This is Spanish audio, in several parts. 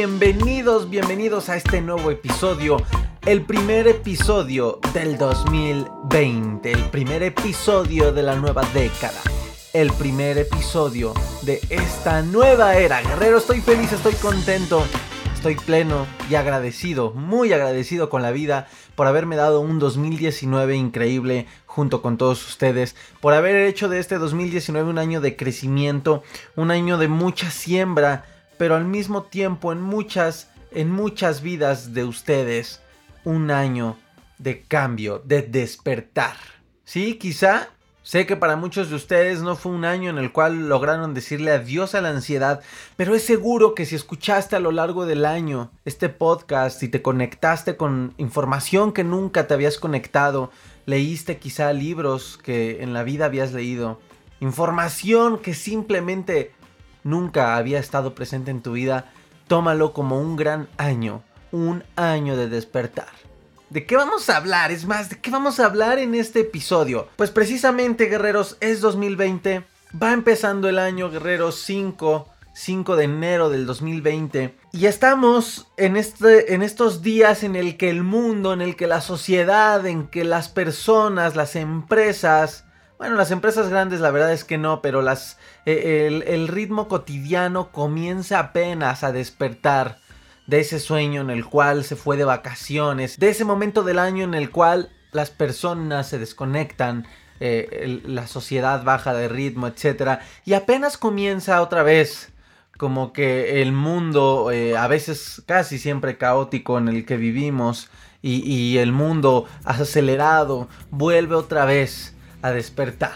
Bienvenidos, bienvenidos a este nuevo episodio. El primer episodio del 2020, el primer episodio de la nueva década. El primer episodio de esta nueva era. Guerrero, estoy feliz, estoy contento, estoy pleno y agradecido, muy agradecido con la vida por haberme dado un 2019 increíble junto con todos ustedes, por haber hecho de este 2019 un año de crecimiento, un año de mucha siembra pero al mismo tiempo en muchas, en muchas vidas de ustedes, un año de cambio, de despertar. Sí, quizá Sé que para muchos de ustedes no fue un año en el cual lograron decirle adiós a la ansiedad, pero es seguro que si escuchaste a lo largo del año este podcast y te conectaste con información que nunca te habías conectado, leíste quizá libros que en la vida habías leído, información que simplemente nunca había estado presente en tu vida, tómalo como un gran año, un año de despertar. ¿De qué vamos a hablar? Es más, ¿de qué vamos a hablar en este episodio? Pues precisamente, guerreros, es 2020, va empezando el año, guerreros 5. 5 de enero del 2020 y estamos en, este, en estos días en el que el mundo, en el que la sociedad, en que las personas, las empresas, bueno, las empresas grandes la verdad es que no, pero las, eh, el, ritmo cotidiano comienza apenas a despertar de ese sueño en el cual se fue de vacaciones, de ese momento del año en el cual las personas se desconectan, eh, la sociedad baja de ritmo, etc. Y apenas comienza otra vez como que el mundo, eh, a veces casi siempre caótico en el que vivimos, y, y el mundo acelerado, vuelve otra vez a despertar.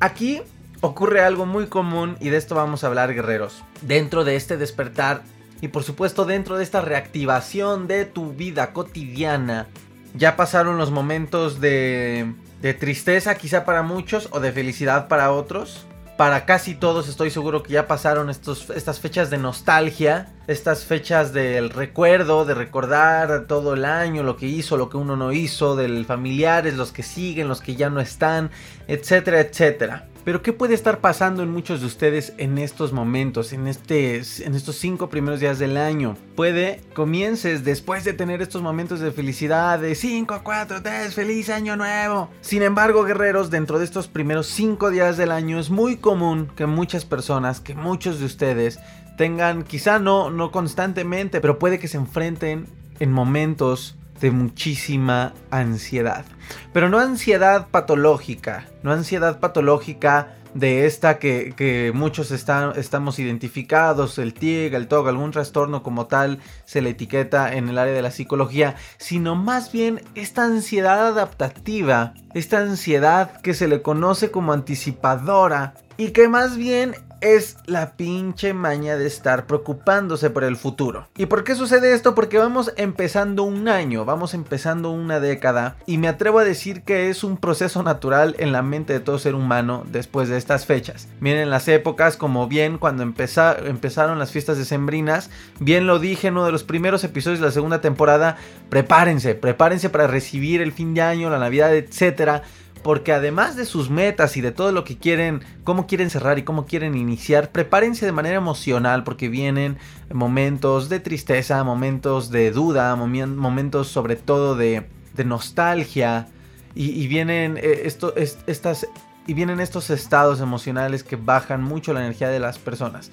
Aquí ocurre algo muy común y de esto vamos a hablar guerreros. Dentro de este despertar y por supuesto dentro de esta reactivación de tu vida cotidiana, ya pasaron los momentos de, de tristeza quizá para muchos o de felicidad para otros para casi todos estoy seguro que ya pasaron estos, estas fechas de nostalgia, estas fechas del recuerdo, de recordar todo el año, lo que hizo, lo que uno no hizo, del familiares, los que siguen, los que ya no están, etcétera, etcétera. Pero ¿qué puede estar pasando en muchos de ustedes en estos momentos, en, este, en estos cinco primeros días del año? Puede comiences después de tener estos momentos de felicidad de 5, 4, 3, feliz año nuevo. Sin embargo, guerreros, dentro de estos primeros cinco días del año es muy común que muchas personas, que muchos de ustedes tengan, quizá no, no constantemente, pero puede que se enfrenten en momentos de muchísima ansiedad. Pero no ansiedad patológica, no ansiedad patológica de esta que, muchos estamos identificados, el TIG, el TOG, algún trastorno como tal se le etiqueta en el área de la psicología, sino más bien esta ansiedad adaptativa, esta ansiedad que se le conoce como anticipadora y que más bien es la pinche maña de estar preocupándose por el futuro. ¿Y por qué sucede esto? Porque vamos empezando un año, vamos empezando una década y me atrevo a decir que es un proceso natural en la mente de todo ser humano después de estas fechas. Miren las épocas como bien cuando empezaron las fiestas decembrinas, bien lo dije en uno de los primeros episodios de la segunda temporada, prepárense, prepárense para recibir el fin de año, la Navidad, etcétera porque además de sus metas y de todo lo que quieren, cómo quieren cerrar y cómo quieren iniciar, prepárense de manera emocional porque vienen momentos de tristeza, momentos de duda, momentos sobre todo de, nostalgia y, vienen eh, estas y vienen estos estados emocionales que bajan mucho la energía de las personas.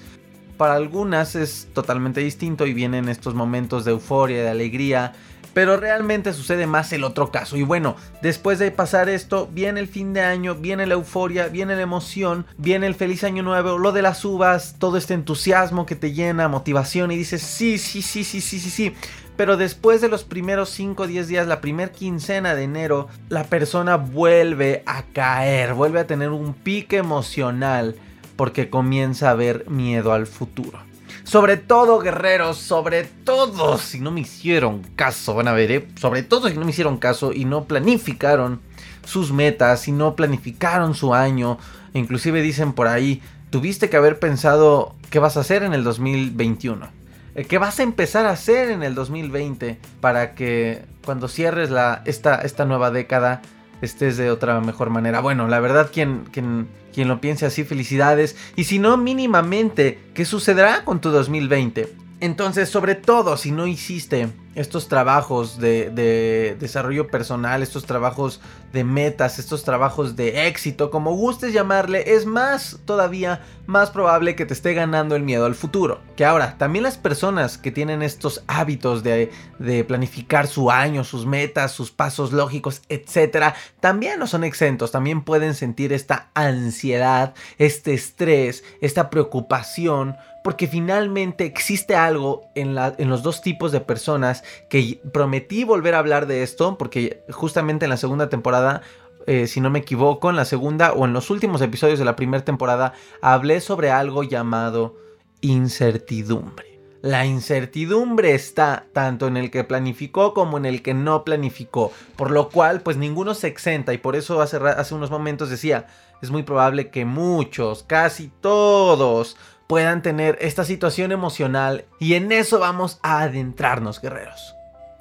Para algunas es totalmente distinto y vienen estos momentos de euforia, de alegría, pero realmente sucede más el otro caso. Y bueno, después de pasar esto, viene el fin de año, viene la euforia, viene la emoción, viene el feliz año nuevo, lo de las uvas, todo este entusiasmo que te llena, motivación y dices, sí, sí, sí, sí, sí, sí, sí. Pero después de los primeros 5 o 10 días, la primer quincena de enero, la persona vuelve a caer, vuelve a tener un pique emocional porque comienza a ver miedo al futuro. Sobre todo, guerreros, sobre todo si no me hicieron caso, van a ver, ¿eh? sobre todo si no me hicieron caso y no planificaron sus metas y no planificaron su año. Inclusive dicen por ahí, tuviste que haber pensado qué vas a hacer en el 2021. Eh, ¿Qué vas a empezar a hacer en el 2020 para que cuando cierres la, esta, esta nueva década estés de otra mejor manera. Bueno, la verdad, quien, quien, quien lo piense así, felicidades. Y si no, mínimamente, ¿qué sucederá con tu 2020? Entonces, sobre todo, si no hiciste estos trabajos de, desarrollo personal, estos trabajos de metas, estos trabajos de éxito, como gustes llamarle, es más todavía más probable que te esté ganando el miedo al futuro. Que ahora, también las personas que tienen estos hábitos de, de planificar su año, sus metas, sus pasos lógicos, etcétera, también no son exentos, también pueden sentir esta ansiedad, este estrés, esta preocupación porque finalmente existe algo en, los dos tipos de personas que prometí volver a hablar de esto, porque justamente en la segunda temporada, eh, si no me equivoco, en la segunda o en los últimos episodios de la primera temporada, hablé sobre algo llamado incertidumbre. La incertidumbre está tanto en el que planificó como en el que no planificó, por lo cual pues ninguno se exenta y por eso hace unos momentos decía, es muy probable que muchos, casi todos, puedan tener esta situación emocional y en eso vamos a adentrarnos, guerreros.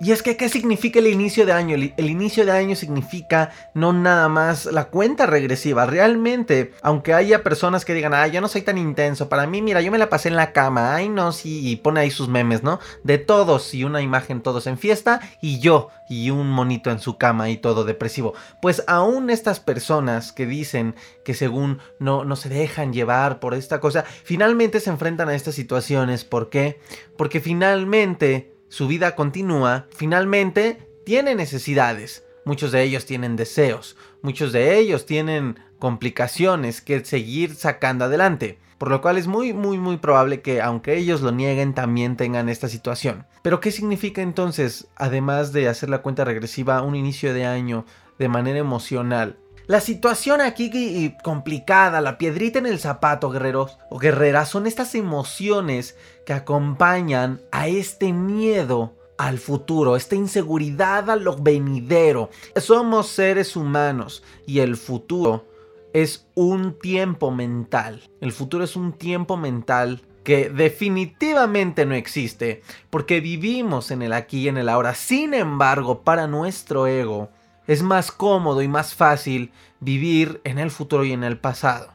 Y es que, ¿qué significa el inicio de año? El, inicio de año significa no nada más la cuenta regresiva. Realmente, aunque haya personas que digan, ay, yo no soy tan intenso. Para mí, mira, yo me la pasé en la cama. Ay, no, sí, y pone ahí sus memes, ¿no? De todos y una imagen todos en fiesta y yo y un monito en su cama y todo depresivo. Pues aún estas personas que dicen que según no, no se dejan llevar por esta cosa, finalmente se enfrentan a estas situaciones. ¿Por qué? Porque finalmente su vida continúa, finalmente tiene necesidades. Muchos de ellos tienen deseos, muchos de ellos tienen complicaciones que seguir sacando adelante. Por lo cual es muy, muy, muy probable que aunque ellos lo nieguen, también tengan esta situación. Pero ¿qué significa entonces, además de hacer la cuenta regresiva, un inicio de año de manera emocional? La situación aquí complicada, la piedrita en el zapato, guerreros o guerreras, son estas emociones que acompañan a este miedo al futuro, esta inseguridad a lo venidero. Somos seres humanos y el futuro es un tiempo mental. El futuro es un tiempo mental que definitivamente no existe porque vivimos en el aquí y en el ahora. Sin embargo, para nuestro ego, es más cómodo y más fácil vivir en el futuro y en el pasado.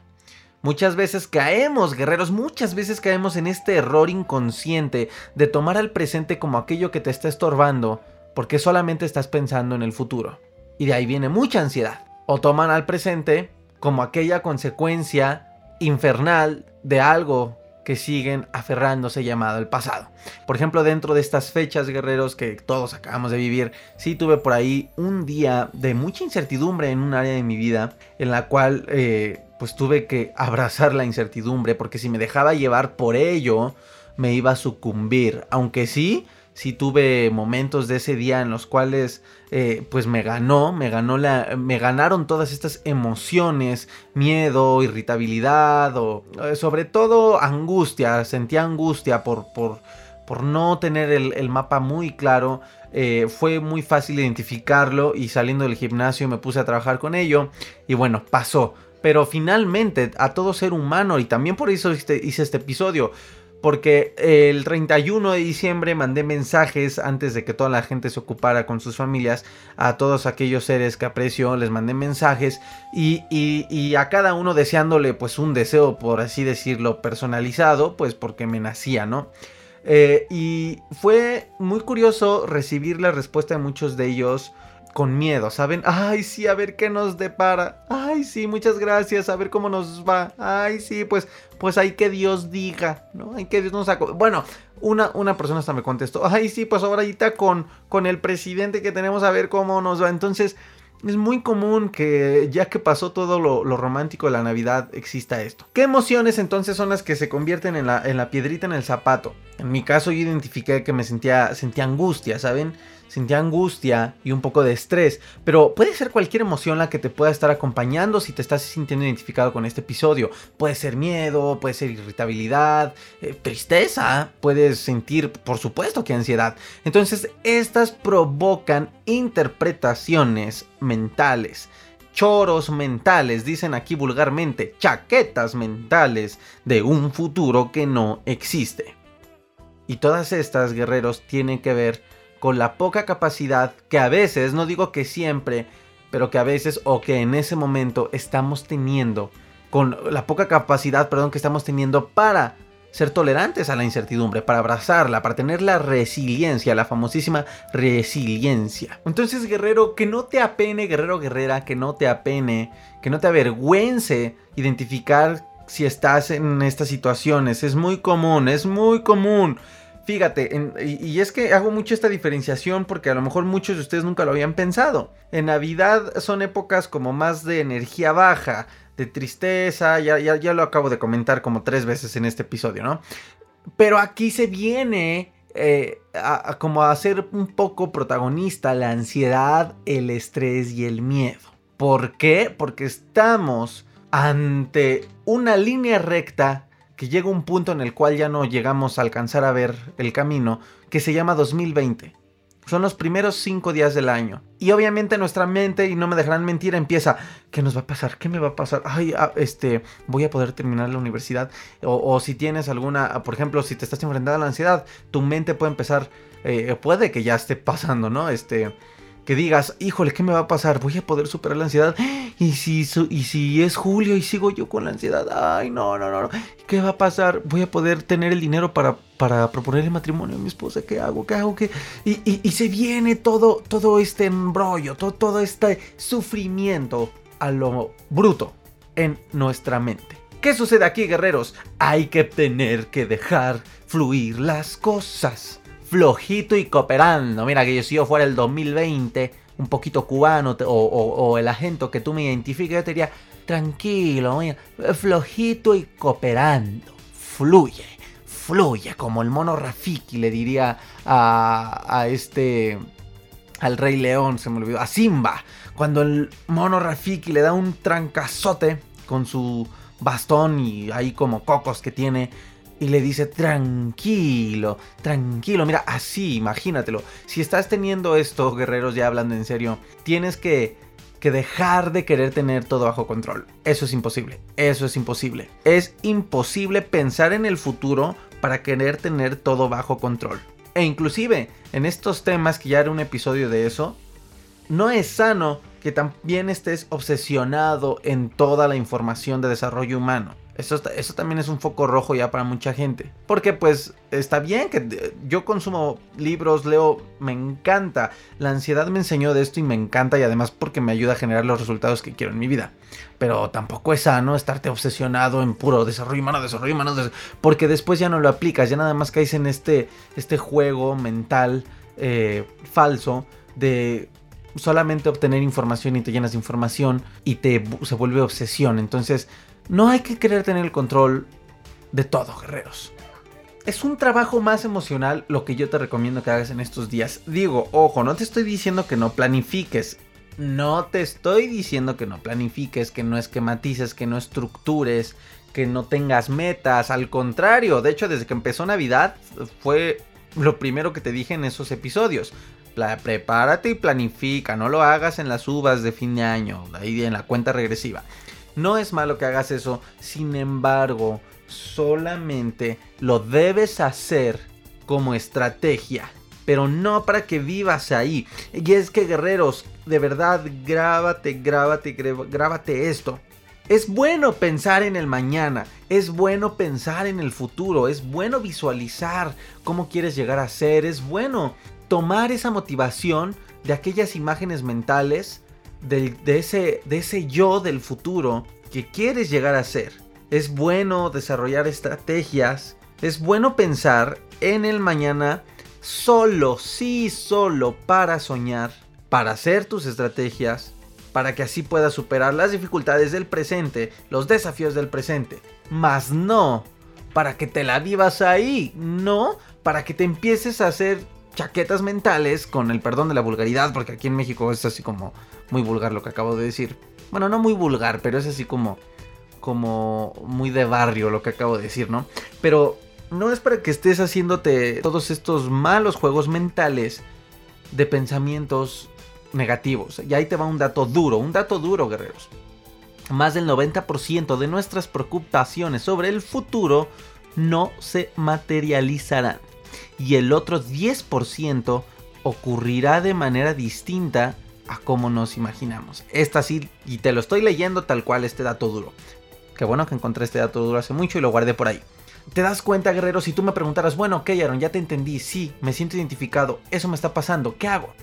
Muchas veces caemos, guerreros, muchas veces caemos en este error inconsciente de tomar al presente como aquello que te está estorbando porque solamente estás pensando en el futuro. Y de ahí viene mucha ansiedad. O toman al presente como aquella consecuencia infernal de algo que siguen aferrándose llamado el pasado. Por ejemplo, dentro de estas fechas, guerreros, que todos acabamos de vivir, sí tuve por ahí un día de mucha incertidumbre en un área de mi vida, en la cual eh, pues tuve que abrazar la incertidumbre, porque si me dejaba llevar por ello, me iba a sucumbir. Aunque sí, sí tuve momentos de ese día en los cuales eh, pues me ganó, me ganó la, me ganaron todas estas emociones, miedo, irritabilidad o eh, sobre todo angustia, sentía angustia por, por, por no tener el, mapa muy claro. Eh, fue muy fácil identificarlo y saliendo del gimnasio me puse a trabajar con ello y bueno, pasó. Pero finalmente a todo ser humano y también por eso hice este episodio porque el 31 de diciembre mandé mensajes antes de que toda la gente se ocupara con sus familias a todos aquellos seres que aprecio, les mandé mensajes y, y, a cada uno deseándole pues un deseo, por así decirlo, personalizado, pues porque me nacía, ¿no? Eh, y fue muy curioso recibir la respuesta de muchos de ellos con miedo, ¿saben? Ay, sí, a ver qué nos depara. Ay, sí, muchas gracias, a ver cómo nos va. Ay, sí, pues, pues hay que Dios diga, ¿no? Hay que Dios nos saco. Bueno, una, una persona hasta me contestó, ay, sí, pues ahorita con, con el presidente que tenemos a ver cómo nos va. Entonces, es muy común que ya que pasó todo lo, romántico de la Navidad exista esto. ¿Qué emociones entonces son las que se convierten en la, en la piedrita en el zapato? En mi caso yo identifiqué que me sentía, sentía angustia, ¿saben? Sentía angustia y un poco de estrés, pero puede ser cualquier emoción la que te pueda estar acompañando si te estás sintiendo identificado con este episodio. Puede ser miedo, puede ser irritabilidad, eh, tristeza, puedes sentir, por supuesto que ansiedad. Entonces, estas provocan interpretaciones mentales choros mentales, dicen aquí vulgarmente, chaquetas mentales de un futuro que no existe. Y todas estas, guerreros, tienen que ver con la poca capacidad que a veces, no digo que siempre, pero que a veces o que en ese momento estamos teniendo, con la poca capacidad, perdón, que estamos teniendo para ser tolerantes a la incertidumbre, para abrazarla, para tener la resiliencia, la famosísima resiliencia. Entonces, guerrero, que no te apene, guerrero, guerrera, que no te apene, que no te avergüence identificar si estás en estas situaciones. Es muy común, es muy común Fíjate, y, es que hago mucho esta diferenciación porque a lo mejor muchos de ustedes nunca lo habían pensado. En Navidad son épocas como más de energía baja, de tristeza, ya, ya, ya lo acabo de comentar como tres veces en este episodio, ¿no? Pero aquí se viene eh, a, como a ser un poco protagonista la ansiedad, el estrés y el miedo. ¿Por qué? Porque estamos ante una línea recta que llega un punto en el cual ya no llegamos a alcanzar a ver el camino, que se llama 2020. Son los primeros cinco días del año. Y obviamente nuestra mente, y no me dejarán mentir, empieza, ¿qué nos va a pasar? ¿Qué me va a pasar? Ay, ah, este, voy a poder terminar la universidad. O, si tienes alguna, por ejemplo, si te estás enfrentando a la ansiedad, tu mente puede empezar, eh, puede que ya esté pasando, ¿no? Este, que digas, híjole, ¿qué me va a pasar? ¿Voy a poder superar la ansiedad? ¿Y si, y si es julio y sigo yo con la ansiedad? Ay, no, no, no, ¿Qué va a pasar? ¿Voy a poder tener el dinero para, para proponer el matrimonio a mi esposa? ¿Qué hago? ¿Qué hago? ¿Qué? Y, se viene todo, todo este embrollo, todo, todo este sufrimiento a lo bruto en nuestra mente. ¿Qué sucede aquí, guerreros? Hay que tener que dejar fluir las cosas flojito y cooperando. Mira, que yo, si yo fuera el 2020, un poquito cubano o, el agente que tú me identifiques, yo te diría, tranquilo, mira, flojito y cooperando. Fluye, fluye, como el mono Rafiki le diría a, a este, al Rey León, se me olvidó, a Simba. Cuando el mono Rafiki le da un trancazote con su bastón y ahí como cocos que tiene y le dice, tranquilo, tranquilo, mira, así, imagínatelo. Si estás teniendo esto, guerreros, ya hablando en serio, tienes que, que dejar de querer tener todo bajo control. Eso es imposible, eso es imposible. Es imposible pensar en el futuro para querer tener todo bajo control. E inclusive, en estos temas, que ya era un episodio de eso, no es sano que también estés obsesionado en toda la información de desarrollo humano. Eso, eso también es un foco rojo ya para mucha gente. Porque pues está bien que yo consumo libros, leo, me encanta. La ansiedad me enseñó de esto y me encanta y además porque me ayuda a generar los resultados que quiero en mi vida. Pero tampoco es sano estarte obsesionado en puro desarrollo humano, desarrollo humano, porque después ya no lo aplicas, ya nada más caes en este, este juego mental eh, falso de solamente obtener información y te llenas de información y te se vuelve obsesión. Entonces no hay que querer tener el control de todo, guerreros. Es un trabajo más emocional lo que yo te recomiendo que hagas en estos días. Digo, ojo, no te estoy diciendo que no planifiques. No te estoy diciendo que no planifiques, que no esquematices, que no estructures, que no tengas metas. Al contrario, de hecho, desde que empezó Navidad fue lo primero que te dije en esos episodios. prepárate y planifica, no lo hagas en las uvas de fin de año, ahí en la cuenta regresiva. No es malo que hagas eso, sin embargo, solamente lo debes hacer como estrategia, pero no para que vivas ahí. Y es que guerreros, de verdad, grábate, grábate, grábate esto. Es bueno pensar en el mañana, es bueno pensar en el futuro, es bueno visualizar cómo quieres llegar a ser, es bueno tomar esa motivación de aquellas imágenes mentales de, ese, de ese yo del futuro que quieres llegar a ser. Es bueno desarrollar estrategias, es bueno pensar en el mañana solo, sí, solo para soñar, para hacer tus estrategias, para que así puedas superar las dificultades del presente, los desafíos del presente, mas no para que te la vivas ahí, no para que te empieces a hacer chaquetas mentales con el perdón de la vulgaridad, porque aquí en México es así como muy vulgar lo que acabo de decir. Bueno, no muy vulgar, pero es así como como muy de barrio lo que acabo de decir, ¿no? Pero no es para que estés haciéndote todos estos malos juegos mentales de pensamientos negativos. Y ahí te va un dato duro, un dato duro, guerreros. Más del 90% de nuestras preocupaciones sobre el futuro no se materializarán. Y el otro 10% ocurrirá de manera distinta a como nos imaginamos. Esta sí, y te lo estoy leyendo tal cual este dato duro. Qué bueno que encontré este dato duro hace mucho y lo guardé por ahí. ¿Te das cuenta, guerrero? Si tú me preguntaras, bueno, ok, Aaron, ya te entendí, sí, me siento identificado, eso me está pasando, ¿qué hago?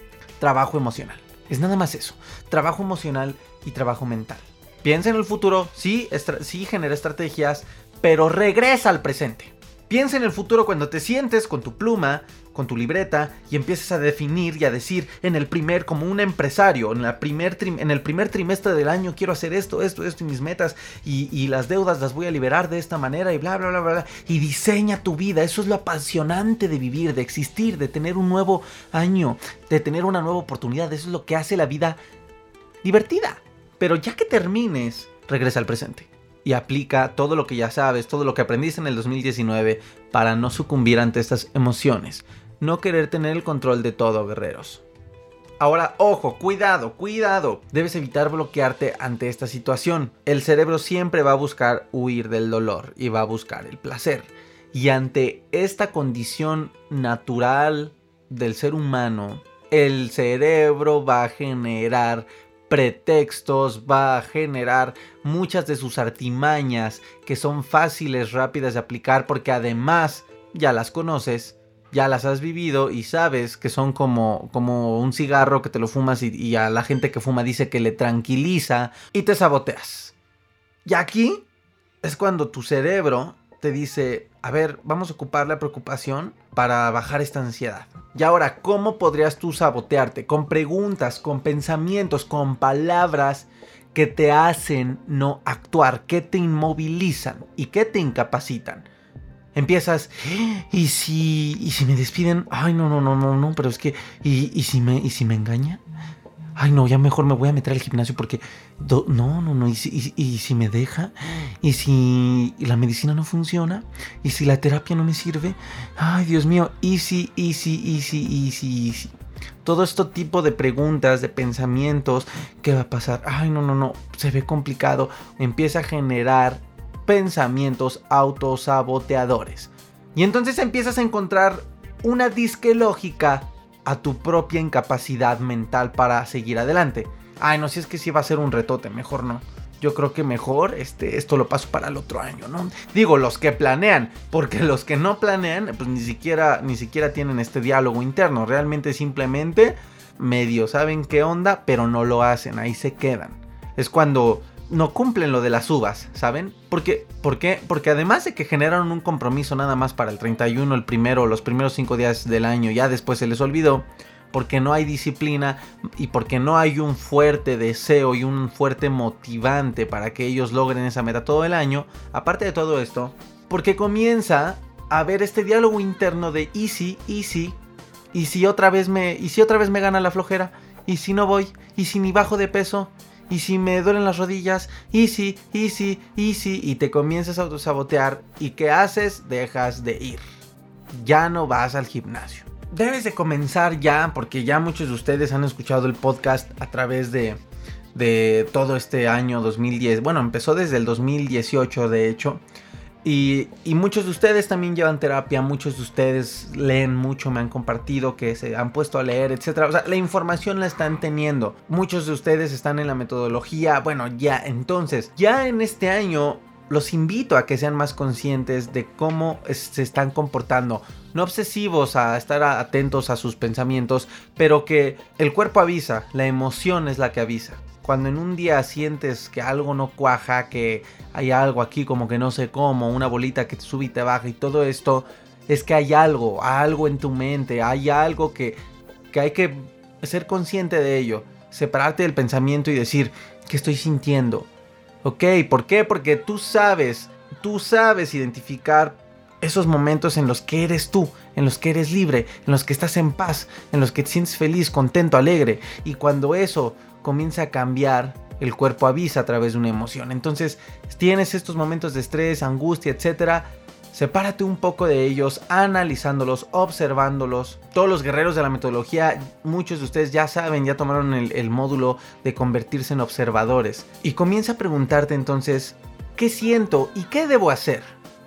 Trabajo emocional. Es nada más eso. Trabajo emocional y trabajo mental. Piensa en el futuro, sí, sí genera estrategias, pero regresa al presente. Piensa en el futuro cuando te sientes con tu pluma, con tu libreta y empiezas a definir y a decir en el primer, como un empresario, en, la primer en el primer trimestre del año quiero hacer esto, esto, esto y mis metas y, y, las deudas las voy a liberar de esta manera y bla, bla, bla, bla. Y diseña tu vida. Eso es lo apasionante de vivir, de existir, de tener un nuevo año, de tener una nueva oportunidad. Eso es lo que hace la vida divertida. Pero ya que termines, regresa al presente y aplica todo lo que ya sabes, todo lo que aprendiste en el 2019 para no sucumbir ante estas emociones. No querer tener el control de todo, guerreros. Ahora, ojo, cuidado, cuidado. Debes evitar bloquearte ante esta situación. El cerebro siempre va a buscar huir del dolor y va a buscar el placer. Y ante esta condición natural del ser humano, el cerebro va a generar pretextos, va a generar muchas de sus artimañas que son fáciles, rápidas de aplicar porque además ya las conoces, ya las has vivido y sabes que son como, como un cigarro que te lo fumas y, y a la gente que fuma dice que le tranquiliza y te saboteas. Y aquí es cuando tu cerebro te dice, a ver, vamos a ocupar la preocupación para bajar esta ansiedad. Y ahora, ¿cómo podrías tú sabotearte? Con preguntas, con pensamientos, con palabras que te hacen no actuar, que te inmovilizan y que te incapacitan. Empiezas, ¿y si, y si me despiden? Ay, no, no, no, no, no, pero es que, ¿y, y si, me, y si me engañan? ay no, ya mejor me voy a meter al gimnasio porque no, no, no, ¿Y si, me deja, y si la medicina no funciona, y si la terapia no me sirve, ay Dios mío, y si, y si, y si, y si, y si. Todo este tipo de preguntas, de pensamientos, ¿qué va a pasar? Ay, no, no, no, se ve complicado. Empieza a generar pensamientos autosaboteadores. Y entonces empiezas a encontrar una disque lógica a tu propia incapacidad mental para seguir adelante. Ay, no, si es que sí va a ser un retote, mejor no. Yo creo que mejor este, esto lo paso para el otro año, ¿no? Digo, los que planean, porque los que no planean, pues ni siquiera, ni siquiera tienen este diálogo interno. Realmente simplemente medio saben qué onda, pero no lo hacen, ahí se quedan. Es cuando no cumplen lo de las uvas, ¿saben? Porque, ¿Por qué? Porque además de que generaron un compromiso nada más para el 31, el primero, los primeros 5 días del año, ya después se les olvidó, porque no hay disciplina y porque no hay un fuerte deseo y un fuerte motivante para que ellos logren esa meta todo el año, aparte de todo esto, porque comienza a haber este diálogo interno de easy, easy, y si otra vez me, y si otra vez me gana la flojera, y si no voy, y si ni bajo de peso, y si me duelen las rodillas, easy, easy, easy, y te comienzas a autosabotear, ¿y qué haces? Dejas de ir. Ya no vas al gimnasio. Debes de comenzar ya, porque ya muchos de ustedes han escuchado el podcast a través de, de todo este año 2010. Bueno, empezó desde el 2018, de hecho. Y, muchos de ustedes también llevan terapia, muchos de ustedes leen mucho, me han compartido que se han puesto a leer, etc. O sea, la información la están teniendo. Muchos de ustedes están en la metodología. Bueno, ya, entonces, ya en este año los invito a que sean más conscientes de cómo se están comportando. No obsesivos a estar atentos a sus pensamientos, pero que el cuerpo avisa, la emoción es la que avisa cuando en un día sientes que algo no cuaja, que hay algo aquí como que no sé cómo, una bolita que te sube y te baja y todo esto, es que hay algo, algo en tu mente, hay algo que, que hay que ser consciente de ello, separarte del pensamiento y decir, ¿qué estoy sintiendo? ¿Ok? ¿Por qué? Porque tú sabes, tú sabes identificar esos momentos en los que eres tú, en los que eres libre, en los que estás en paz, en los que te sientes feliz, contento, alegre. Y cuando eso comienza a cambiar, el cuerpo avisa a través de una emoción. Entonces, tienes estos momentos de estrés, angustia, etcétera. Sepárate un poco de ellos, analizándolos, observándolos. Todos los guerreros de la metodología, muchos de ustedes ya saben, ya tomaron el, el módulo de convertirse en observadores. Y comienza a preguntarte entonces, ¿qué siento y qué debo hacer?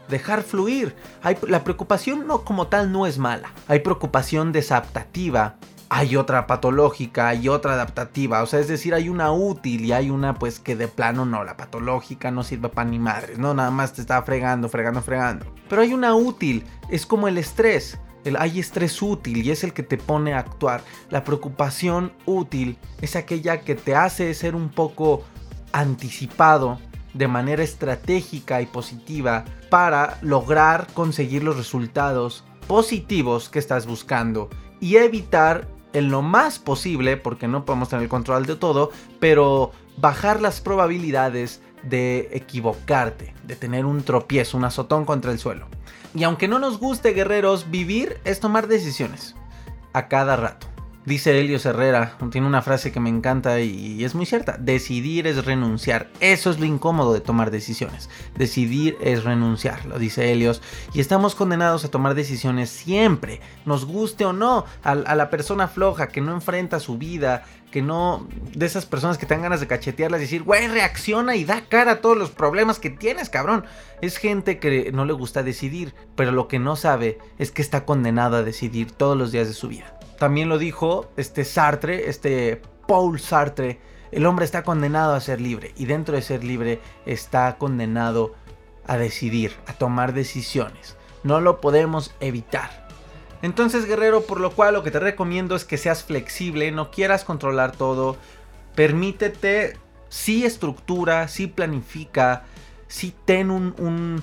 dejar fluir. Hay, la preocupación no como tal no es mala. Hay preocupación desadaptativa hay otra patológica, hay otra adaptativa, o sea, es decir, hay una útil y hay una pues que de plano no, la patológica no sirve para ni madres, no, nada más te está fregando, fregando, fregando. Pero hay una útil, es como el estrés, el, hay estrés útil y es el que te pone a actuar. La preocupación útil es aquella que te hace ser un poco anticipado de manera estratégica y positiva para lograr conseguir los resultados positivos que estás buscando y evitar en lo más posible, porque no podemos tener el control de todo, pero bajar las probabilidades de equivocarte, de tener un tropiezo, un azotón contra el suelo. Y aunque no nos guste, guerreros, vivir es tomar decisiones a cada rato. Dice Helios Herrera, tiene una frase que me encanta y es muy cierta. Decidir es renunciar. Eso es lo incómodo de tomar decisiones. Decidir es renunciar, lo dice Helios. Y estamos condenados a tomar decisiones siempre, nos guste o no, a, la persona floja que no enfrenta su vida, que no... De esas personas que te dan ganas de cachetearlas y decir, güey, reacciona y da cara a todos los problemas que tienes, cabrón. Es gente que no le gusta decidir, pero lo que no sabe es que está condenado a decidir todos los días de su vida. También lo dijo este Sartre, este Paul Sartre, el hombre está condenado a ser libre y dentro de ser libre está condenado a decidir, a tomar decisiones. No lo podemos evitar. Entonces, guerrero, por lo cual lo que te recomiendo es que seas flexible, no quieras controlar todo, permítete, sí estructura, sí planifica, sí ten un, un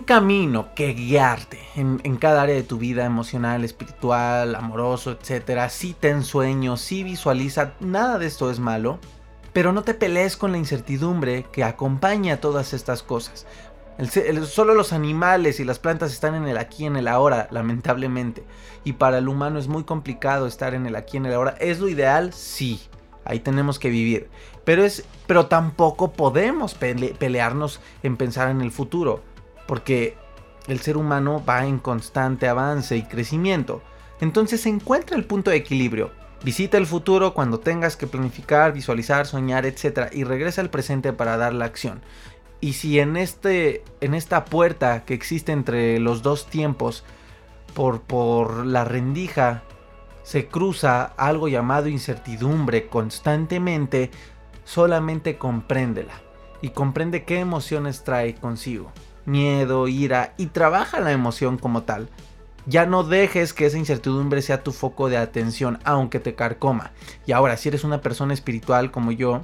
camino que guiarte en, cada área de tu vida emocional, espiritual, amoroso, etcétera. Si ten sueños, si visualiza, nada de esto es malo, pero no te pelees con la incertidumbre que acompaña todas estas cosas. solo los animales y las plantas están en el aquí, en el ahora, lamentablemente. Y para el humano es muy complicado estar en el aquí, en el ahora. ¿Es lo ideal? Sí. Ahí tenemos que vivir. Pero, es, pero tampoco podemos pelearnos en pensar en el futuro porque el ser humano va en constante avance y crecimiento. Entonces encuentra el punto de equilibrio. Visita el futuro cuando tengas que planificar, visualizar, soñar, etc. Y regresa al presente para dar la acción. Y si en, este, en esta puerta que existe entre los dos tiempos, por, por la rendija, se cruza algo llamado incertidumbre constantemente, solamente compréndela. Y comprende qué emociones trae consigo miedo, ira y trabaja la emoción como tal. Ya no dejes que esa incertidumbre sea tu foco de atención, aunque te carcoma. Y ahora, si eres una persona espiritual como yo,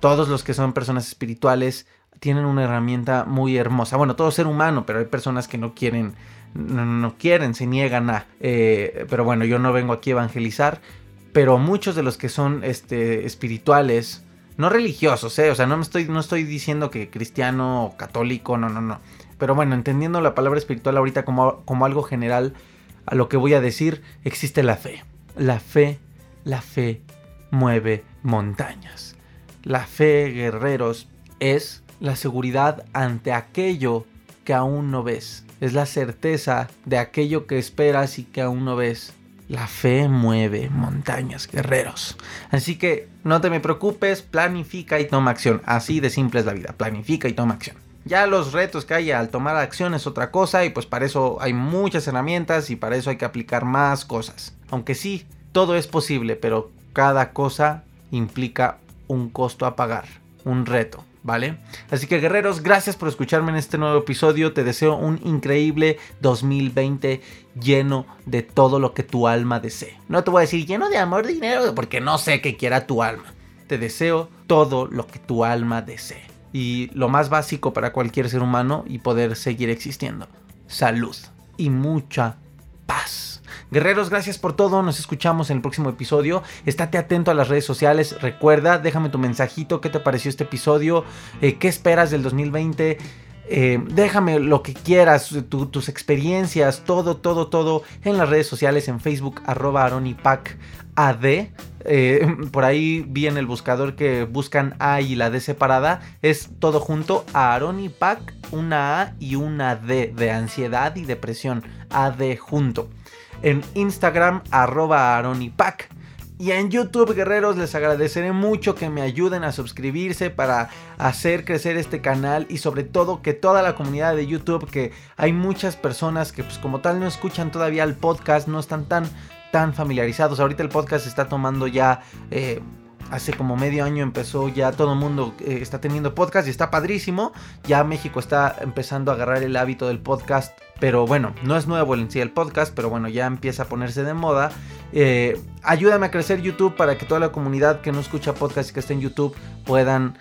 todos los que son personas espirituales tienen una herramienta muy hermosa. Bueno, todo ser humano, pero hay personas que no quieren, no, quieren, se niegan a. Eh, pero bueno, yo no vengo aquí a evangelizar. Pero muchos de los que son este, espirituales, no religiosos, ¿eh? O sea, no, me estoy, diciendo que cristiano o católico, no, no, no. Pero bueno, entendiendo la palabra espiritual ahorita como, como algo general, a lo que voy a decir, existe la fe. La fe, la fe mueve montañas. La fe, guerreros, es la seguridad ante aquello que aún no ves. Es la certeza de aquello que esperas y que aún no ves. La fe mueve montañas, guerreros. Así que no te me preocupes, planifica y toma acción. Así de simple es la vida. Planifica y toma acción. Ya los retos que hay al tomar acción es otra cosa y pues para eso hay muchas herramientas y para eso hay que aplicar más cosas. Aunque sí, todo es posible, pero cada cosa implica un costo a pagar, un reto. ¿Vale? Así que guerreros, gracias por escucharme en este nuevo episodio. Te deseo un increíble 2020 lleno de todo lo que tu alma desee. No te voy a decir lleno de amor, dinero, porque no sé qué quiera tu alma. Te deseo todo lo que tu alma desee. Y lo más básico para cualquier ser humano y poder seguir existiendo. Salud y mucha paz. Guerreros, gracias por todo. Nos escuchamos en el próximo episodio. Estate atento a las redes sociales. Recuerda, déjame tu mensajito. ¿Qué te pareció este episodio? Eh, ¿Qué esperas del 2020? Eh, déjame lo que quieras, tus experiencias, todo, todo, todo en las redes sociales, en Facebook, arroba AroniPacAD. Eh, por ahí vi en el buscador que buscan A y la D separada. Es todo junto a Aronipac, una A y una D de ansiedad y depresión. AD junto en Instagram arroba aronipac. Y en YouTube, guerreros, les agradeceré mucho que me ayuden a suscribirse para hacer crecer este canal y sobre todo que toda la comunidad de YouTube, que hay muchas personas que pues como tal no escuchan todavía el podcast, no están tan, tan familiarizados. Ahorita el podcast está tomando ya... Eh, hace como medio año empezó ya todo el mundo eh, está teniendo podcast y está padrísimo. Ya México está empezando a agarrar el hábito del podcast. Pero bueno, no es nuevo en sí el podcast, pero bueno, ya empieza a ponerse de moda. Eh, ayúdame a crecer YouTube para que toda la comunidad que no escucha podcast y que está en YouTube puedan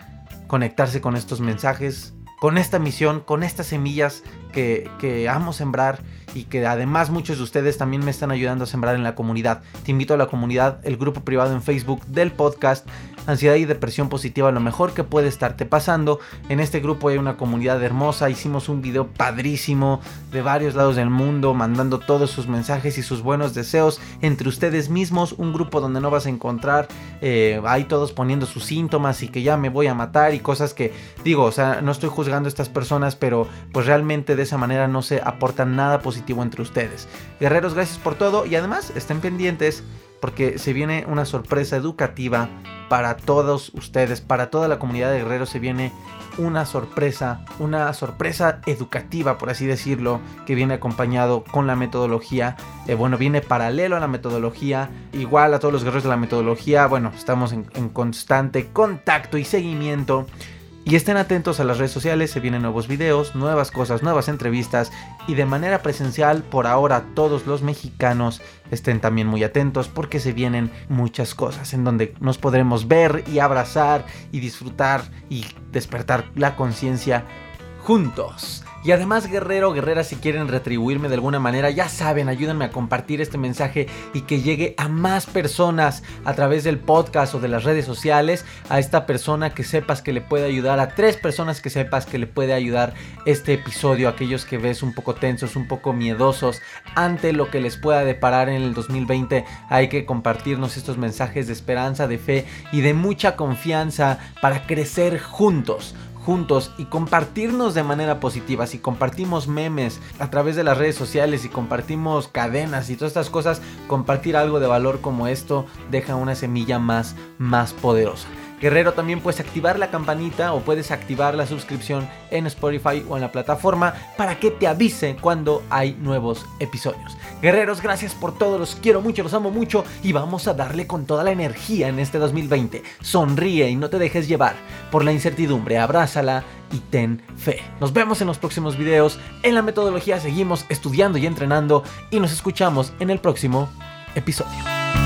conectarse con estos mensajes, con esta misión, con estas semillas que, amo sembrar y que además muchos de ustedes también me están ayudando a sembrar en la comunidad. Te invito a la comunidad, el grupo privado en Facebook del podcast Ansiedad y Depresión Positiva, lo mejor que puede estarte pasando. En este grupo hay una comunidad hermosa, hicimos un video padrísimo de varios lados del mundo, mandando todos sus mensajes y sus buenos deseos entre ustedes mismos, un grupo donde no vas a encontrar eh, ahí todos poniendo sus síntomas y que ya me voy a matar y cosas que digo, o sea, no estoy juzgando a estas personas, pero pues realmente de esa manera no se aportan nada positivo entre ustedes. Guerreros, gracias por todo y además estén pendientes porque se viene una sorpresa educativa para todos ustedes, para toda la comunidad de guerreros se viene una sorpresa, una sorpresa educativa, por así decirlo, que viene acompañado con la metodología. Eh, bueno, viene paralelo a la metodología, igual a todos los guerreros de la metodología. Bueno, estamos en constante contacto y seguimiento y estén atentos a las redes sociales, se vienen nuevos videos, nuevas cosas, nuevas entrevistas y de manera presencial por ahora todos los mexicanos estén también muy atentos porque se vienen muchas cosas en donde nos podremos ver y abrazar y disfrutar y despertar la conciencia juntos. Y además, guerrero, guerrera, si quieren retribuirme de alguna manera, ya saben, ayúdenme a compartir este mensaje y que llegue a más personas a través del podcast o de las redes sociales. A esta persona que sepas que le puede ayudar, a tres personas que sepas que le puede ayudar este episodio, aquellos que ves un poco tensos, un poco miedosos ante lo que les pueda deparar en el 2020. Hay que compartirnos estos mensajes de esperanza, de fe y de mucha confianza para crecer juntos juntos y compartirnos de manera positiva. Si compartimos memes a través de las redes sociales y compartimos cadenas y todas estas cosas, compartir algo de valor como esto deja una semilla más, más poderosa. Guerrero también puedes activar la campanita o puedes activar la suscripción en Spotify o en la plataforma para que te avise cuando hay nuevos episodios. Guerreros, gracias por todo, los quiero mucho, los amo mucho y vamos a darle con toda la energía en este 2020. Sonríe y no te dejes llevar por la incertidumbre, abrázala y ten fe. Nos vemos en los próximos videos. En la metodología seguimos estudiando y entrenando y nos escuchamos en el próximo episodio.